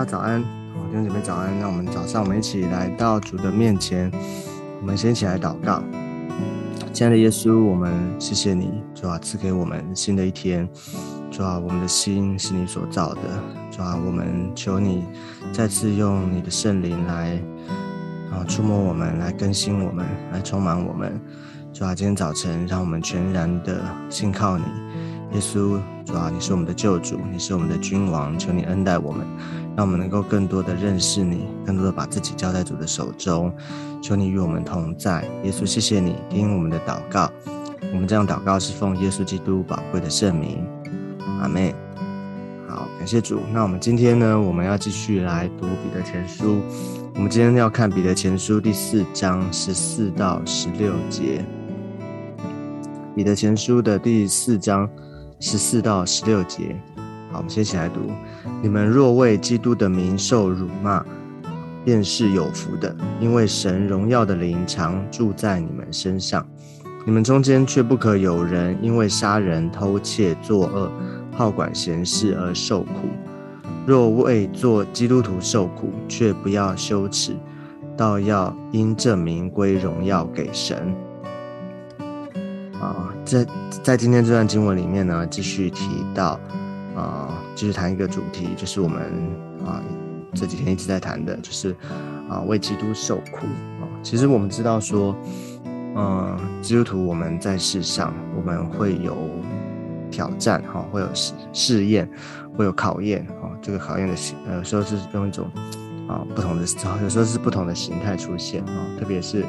家早安，好，弟兄姐妹早安。那我们早上我们一起来到主的面前，我们先起来祷告。亲爱的耶稣，我们谢谢你，主啊，赐给我们新的一天。主啊，我们的心是你所造的。主啊，我们求你再次用你的圣灵来啊触摸我们，来更新我们，来充满我们。主啊，今天早晨让我们全然的信靠你，耶稣。主啊，你是我们的救主，你是我们的君王，求你恩待我们，让我们能够更多的认识你，更多的把自己交在主的手中。求你与我们同在，耶稣，谢谢你听我们的祷告。我们这样祷告是奉耶稣基督宝贵的圣名，阿门。好，感谢主。那我们今天呢，我们要继续来读彼得前书。我们今天要看彼得前书第四章十四到十六节。彼得前书的第四章。十四到十六节，好，我们先起来读。你们若为基督的名受辱骂，便是有福的，因为神荣耀的灵常住在你们身上。你们中间却不可有人因为杀人、偷窃、作恶、好管闲事而受苦。若为做基督徒受苦，却不要羞耻，倒要因这名归荣耀给神。啊，在在今天这段经文里面呢，继续提到，啊，继续谈一个主题，就是我们啊这几天一直在谈的，就是啊为基督受苦啊。其实我们知道说，嗯，基督徒我们在世上我们会有挑战哈，会有试试验，会有考验啊。这个考验的形，有时候是用一种啊不同的，有时候是不同的形态出现啊，特别是。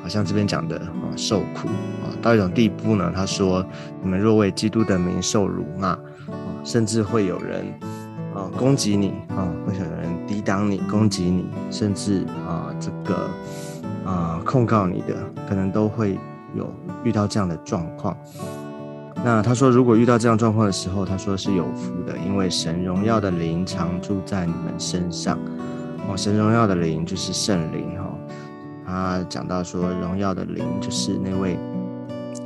好像这边讲的啊，受苦啊，到一种地步呢。他说：“你们若为基督的名受辱骂，甚至会有人啊攻击你啊，会有人抵挡你、攻击你，甚至啊这个啊控告你的，可能都会有遇到这样的状况。那他说，如果遇到这样状况的时候，他说是有福的，因为神荣耀的灵常住在你们身上。哦，神荣耀的灵就是圣灵哈。”他讲到说，荣耀的灵就是那位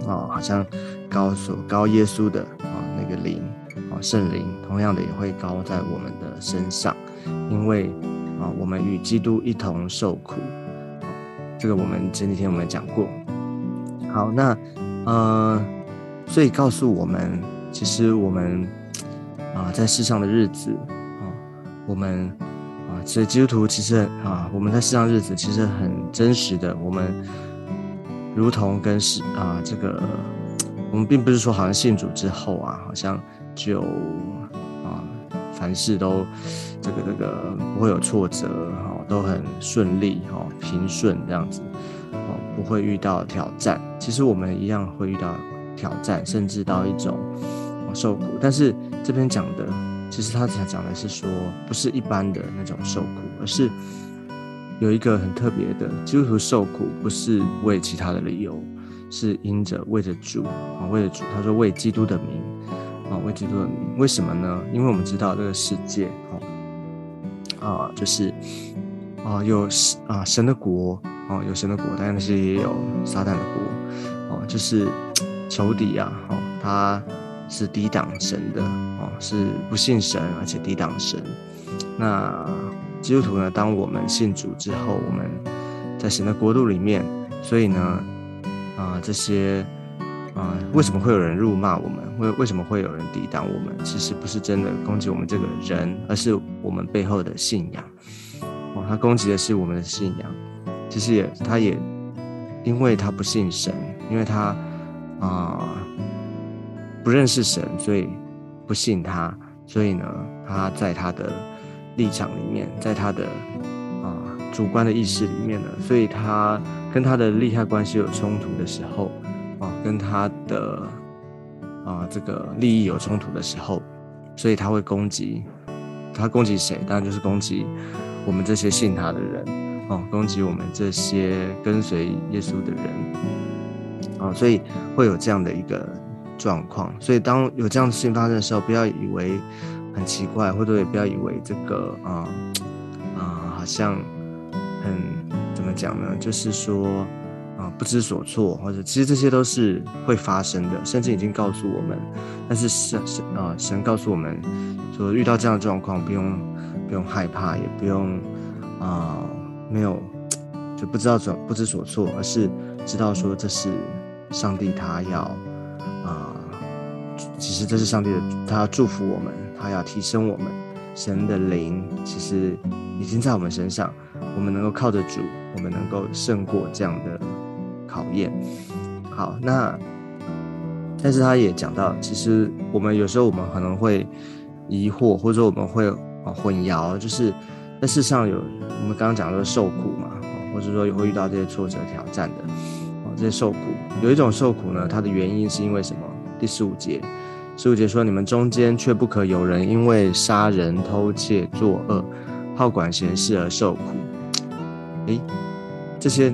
哦，好像高所高耶稣的啊那个灵圣灵，同样的也会高在我们的身上，因为啊我们与基督一同受苦，这个我们前几天我们讲过。好，那呃，所以告诉我们，其实我们啊在世上的日子啊，我们啊。所以基督徒其实啊，我们在世上日子其实很真实的。我们如同跟是啊，这个我们并不是说好像信主之后啊，好像就啊凡事都这个这个不会有挫折哈，都很顺利哈，平顺这样子哦，不会遇到挑战。其实我们一样会遇到挑战，甚至到一种受苦。但是这边讲的。其实他讲讲的是说，不是一般的那种受苦，而是有一个很特别的基督徒受苦，不是为其他的理由，是因着为着主啊，为了主。他说为基督的名啊，为基督的名。为什么呢？因为我们知道这个世界啊啊，就是啊有啊神的国啊，有神的国，当然那些也有撒旦的国啊，就是 仇敌啊，哦，他。是抵挡神的哦，是不信神，而且抵挡神。那基督徒呢？当我们信主之后，我们在神的国度里面，所以呢，啊，这些啊，为什么会有人辱骂我们？为为什么会有人抵挡我们？其实不是真的攻击我们这个人，而是我们背后的信仰。哦，他攻击的是我们的信仰。其实也，他也因为他不信神，因为他啊。不认识神，所以不信他，所以呢，他在他的立场里面，在他的啊主观的意识里面呢，所以他跟他的利害关系有冲突的时候，跟他的啊这个利益有冲突的时候，所以他会攻击，他攻击谁？当然就是攻击我们这些信他的人，哦，攻击我们这些跟随耶稣的人，啊，所以会有这样的一个。状况，所以当有这样的事情发生的时候，不要以为很奇怪，或者也不要以为这个啊啊，好像很怎么讲呢？就是说，不知所措，或者其实这些都是会发生的，甚至已经告诉我们。但是神神啊，神告诉我们说，遇到这样的状况，不用不用害怕，也不用啊没有就不知道怎不知所措，而是知道说这是上帝他要啊，其实这是上帝的，他要祝福我们，他要提升我们，神的灵其实已经在我们身上，我们能够靠着主，我们能够胜过这样的考验。好，那。但是他也讲到，其实我们有时候我们可能会疑惑，或者说我们会混淆，就是在世上有我们刚刚讲的受苦嘛，或者说也会遇到这些挫折挑战的，哦，这些受苦，有一种受苦呢，它的原因是因为什么？第十五节，十五节说，你们中间却不可有人因为杀人、偷窃、作恶、好管闲事而受苦。诶，这些。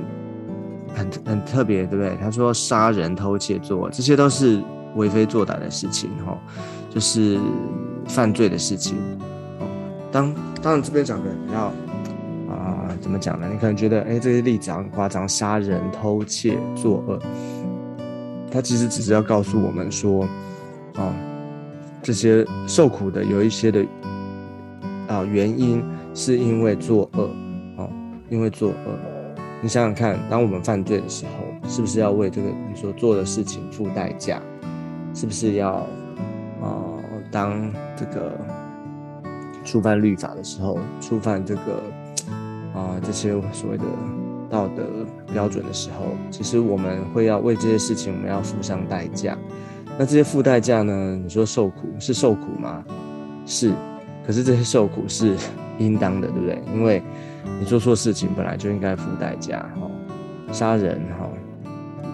很很特别，对不对？他说杀人、偷窃、作，这些都是为非作歹的事情，哈，就是犯罪的事情。哦，当当然这边讲的比较啊，怎么讲呢？你可能觉得，哎，这些例子很夸张，杀人、偷窃、作恶，他其实只是要告诉我们说，哦，这些受苦的有一些的啊原因，是因为作恶，哦，因为作恶。你想想看，当我们犯罪的时候，是不是要为这个你所做的事情付代价？是不是要啊？当这个触犯律法的时候，触犯这个啊这些所谓的道德标准的时候，其实我们会要为这些事情，我们要付上代价。那这些付代价呢？你说受苦是受苦吗？是，可是这些受苦是应当的，对不对？因为你做错事情本来就应该付代价，哈，杀人，哈，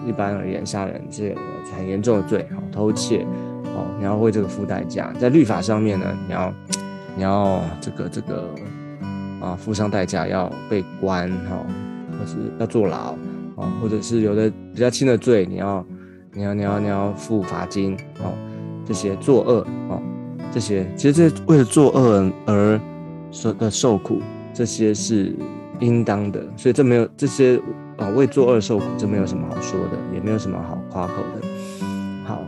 一般而言，杀人这个很严重的罪，哈，偷窃，哦，你要为这个付代价，在律法上面呢，你要，你要这个这个，啊，付上代价，要被关，哈，或是要坐牢，哦，或者是有的比较轻的罪，你要，你要，你要，你要付罚金，哦，这些作恶，哦，这些其实这为了作恶而受的受苦。这些是应当的，所以这没有这些啊为作恶受苦，这没有什么好说的，也没有什么好夸口的。好，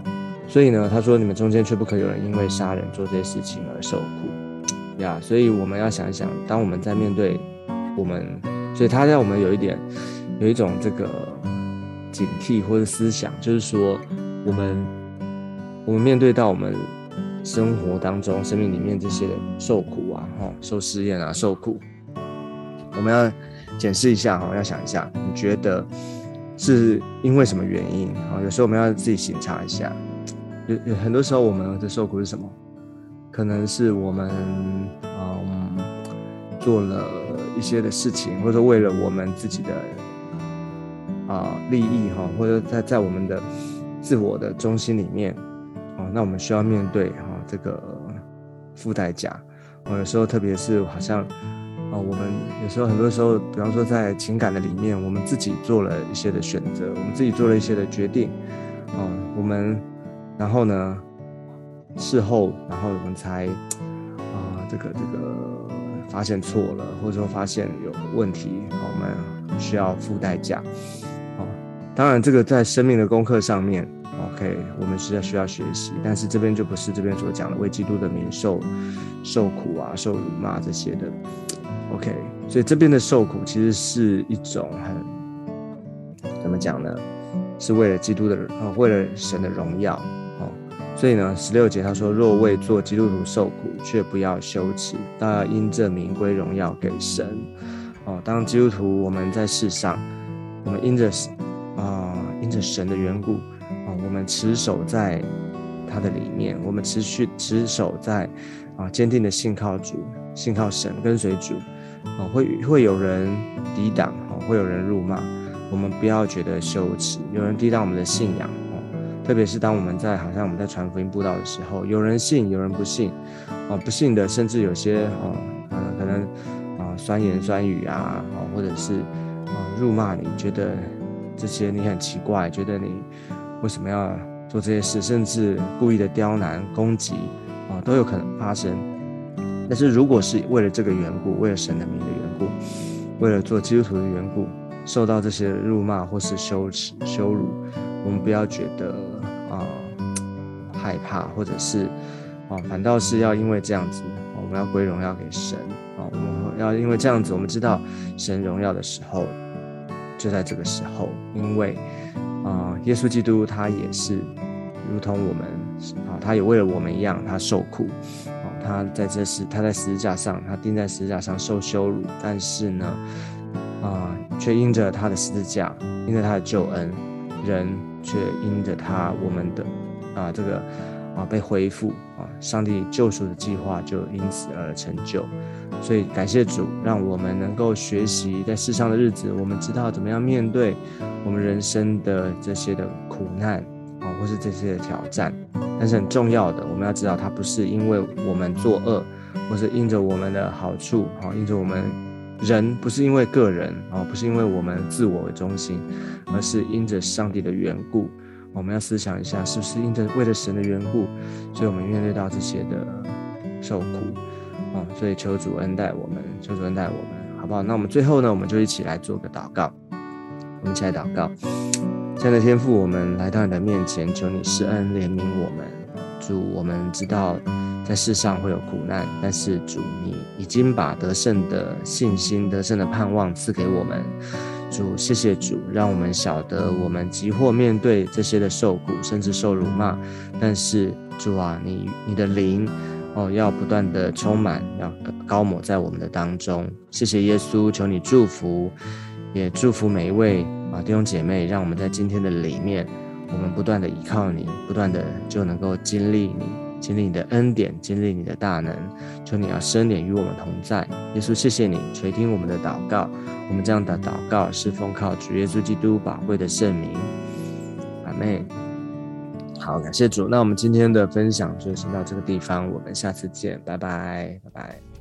所以呢，他说你们中间却不可有人因为杀人做这些事情而受苦呀。所以我们要想一想，当我们在面对我们，所以他让我们有一点有一种这个警惕或者思想，就是说我们我们面对到我们。生活当中，生命里面这些受苦啊，哈，受试验啊，受苦，我们要检视一下哈，要想一下，你觉得是因为什么原因啊？有时候我们要自己醒察一下，有有很多时候我们的受苦是什么？可能是我们嗯做了一些的事情，或者为了我们自己的啊利益哈，或者在在我们的自我的中心里面啊，那我们需要面对。这个付代价，我有时候特别是好像啊，我们有时候很多时候，比方说在情感的里面，我们自己做了一些的选择，我们自己做了一些的决定，啊，我们然后呢，事后然后我们才啊，这个这个发现错了，或者说发现有问题，我们需要付代价，啊，当然这个在生命的功课上面。OK，我们是要需要学习，但是这边就不是这边所讲的为基督的名受受苦啊、受辱骂这些的。OK，所以这边的受苦其实是一种很怎么讲呢？是为了基督的呃，为了神的荣耀哦。所以呢，十六节他说：“若为做基督徒受苦，却不要羞耻，倒要因这名归荣耀给神。”哦，当基督徒我们在世上，我们因着啊，因着神的缘故。我们持守在他的里面，我们持续持守在啊，坚定的信靠主，信靠神，跟随主啊，会会有人抵挡啊，会有人辱骂，我们不要觉得羞耻。有人抵挡我们的信仰哦，特别是当我们在好像我们在传福音布道的时候，有人信，有人不信啊，不信的甚至有些哦，嗯，可能啊酸言酸语啊，哦，或者是啊辱骂你，觉得这些你很奇怪，觉得你。为什么要做这些事？甚至故意的刁难、攻击啊，都有可能发生。但是，如果是为了这个缘故，为了神的名的缘故，为了做基督徒的缘故，受到这些辱骂或是羞耻、羞辱，我们不要觉得啊害怕，或者是啊，反倒是要因为这样子，我我们要归荣耀给神啊！我们要因为这样子，我们知道神荣耀的时候就在这个时候，因为，耶稣基督他也是如同我们啊，他也为了我们一样，他受苦啊，他在这时他在十字架上，他钉在十字架上受羞辱，但是呢啊，却因着他的十字架，因着他的救恩，人却因着他我们的啊这个。啊，被恢复啊！上帝救赎的计划就因此而成就，所以感谢主，让我们能够学习在世上的日子，我们知道怎么样面对我们人生的这些的苦难啊，或是这些的挑战。但是很重要的，我们要知道，它不是因为我们作恶，或是因着我们的好处啊，因着我们人，不是因为个人啊，不是因为我们自我为中心，而是因着上帝的缘故。我们要思想一下，是不是因着为了神的缘故，所以我们面对到这些的受苦啊？所以求主恩待我们，求主恩待我们，好不好？那我们最后呢，我们就一起来做个祷告。我们一起来祷告，亲爱的天父，我们来到你的面前，求你施恩怜悯我们。主，我们知道在世上会有苦难，但是主，你已经把得胜的信心、得胜的盼望赐给我们。主，谢谢主，让我们晓得我们即或面对这些的受苦，甚至受辱骂，但是主啊，你你的灵哦，要不断的充满，要高抹在我们的当中。谢谢耶稣，求你祝福，也祝福每一位啊弟兄姐妹，让我们在今天的里面，我们不断的依靠你，不断的就能够经历你。经历你的恩典，经历你的大能，求你要伸脸与我们同在。耶稣，谢谢你垂听我们的祷告。我们这样的祷告是奉靠主耶稣基督宝贵的圣名。阿妹，好，感谢主。那我们今天的分享就先到这个地方，我们下次见，拜拜，拜拜。